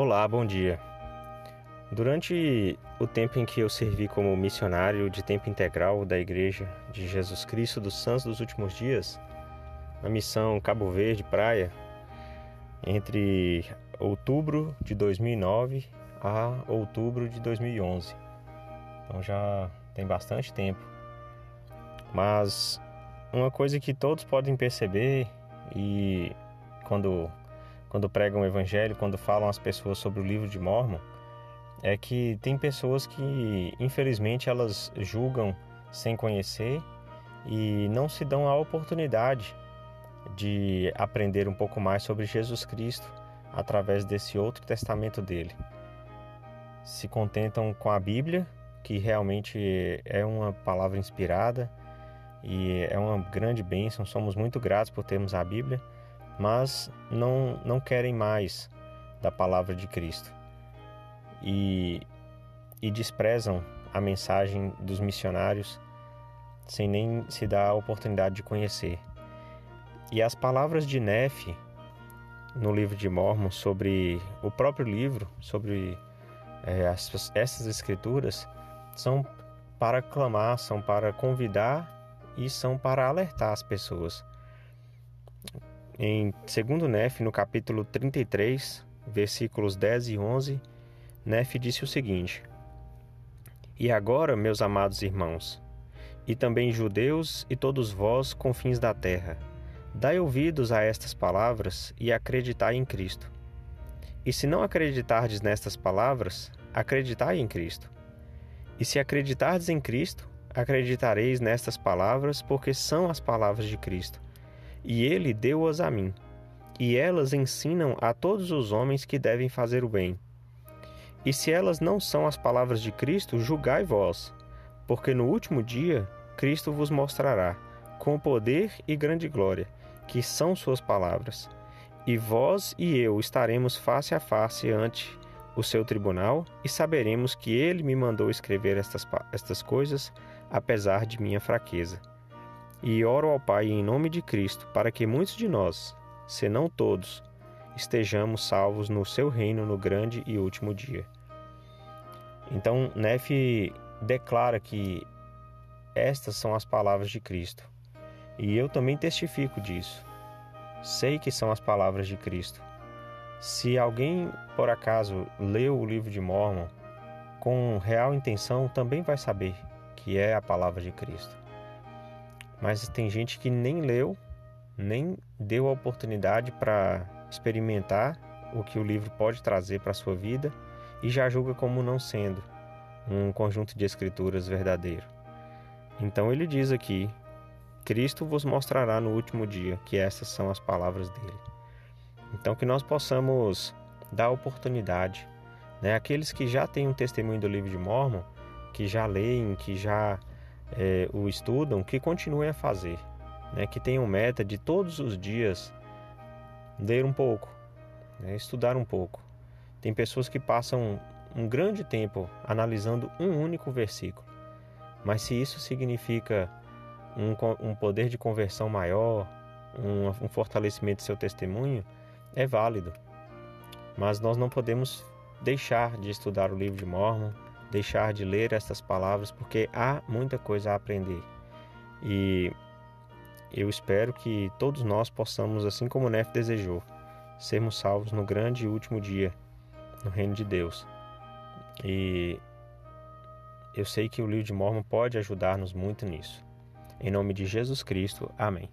Olá, bom dia. Durante o tempo em que eu servi como missionário de tempo integral da Igreja de Jesus Cristo dos Santos dos Últimos Dias, na missão Cabo Verde Praia, entre outubro de 2009 a outubro de 2011. Então já tem bastante tempo. Mas uma coisa que todos podem perceber e quando quando pregam o evangelho, quando falam às pessoas sobre o livro de Mormon, é que tem pessoas que, infelizmente, elas julgam sem conhecer e não se dão a oportunidade de aprender um pouco mais sobre Jesus Cristo através desse outro testamento dele. Se contentam com a Bíblia, que realmente é uma palavra inspirada e é uma grande bênção. Somos muito gratos por termos a Bíblia mas não, não querem mais da palavra de Cristo e, e desprezam a mensagem dos missionários sem nem se dar a oportunidade de conhecer. E as palavras de Nefe no livro de Mormon sobre o próprio livro, sobre é, essas, essas escrituras, são para clamar, são para convidar e são para alertar as pessoas em 2 Nef, no capítulo 33, versículos 10 e 11, Nef disse o seguinte: E agora, meus amados irmãos, e também judeus e todos vós, confins da terra, dai ouvidos a estas palavras e acreditai em Cristo. E se não acreditardes nestas palavras, acreditai em Cristo. E se acreditardes em Cristo, acreditareis nestas palavras, porque são as palavras de Cristo e ele deu-as a mim. E elas ensinam a todos os homens que devem fazer o bem. E se elas não são as palavras de Cristo, julgai vós, porque no último dia Cristo vos mostrará, com poder e grande glória, que são suas palavras. E vós e eu estaremos face a face ante o seu tribunal, e saberemos que ele me mandou escrever estas, estas coisas, apesar de minha fraqueza. E oro ao Pai em nome de Cristo, para que muitos de nós, se não todos, estejamos salvos no seu reino no grande e último dia. Então, Nefe declara que estas são as palavras de Cristo. E eu também testifico disso. Sei que são as palavras de Cristo. Se alguém, por acaso, leu o livro de Mormon com real intenção, também vai saber que é a palavra de Cristo. Mas tem gente que nem leu, nem deu a oportunidade para experimentar o que o livro pode trazer para a sua vida e já julga como não sendo um conjunto de escrituras verdadeiro. Então ele diz aqui: Cristo vos mostrará no último dia que essas são as palavras dele. Então que nós possamos dar oportunidade, né? Aqueles que já têm um testemunho do livro de Mormon, que já leem, que já é, o estudam, que continuem a fazer, né? que tenham meta de todos os dias ler um pouco, né? estudar um pouco. Tem pessoas que passam um grande tempo analisando um único versículo, mas se isso significa um, um poder de conversão maior, um, um fortalecimento do seu testemunho, é válido. Mas nós não podemos deixar de estudar o livro de Mormon, deixar de ler estas palavras, porque há muita coisa a aprender. E eu espero que todos nós possamos, assim como Nef desejou, sermos salvos no grande e último dia, no reino de Deus. E eu sei que o livro de Mormon pode ajudar-nos muito nisso. Em nome de Jesus Cristo, amém.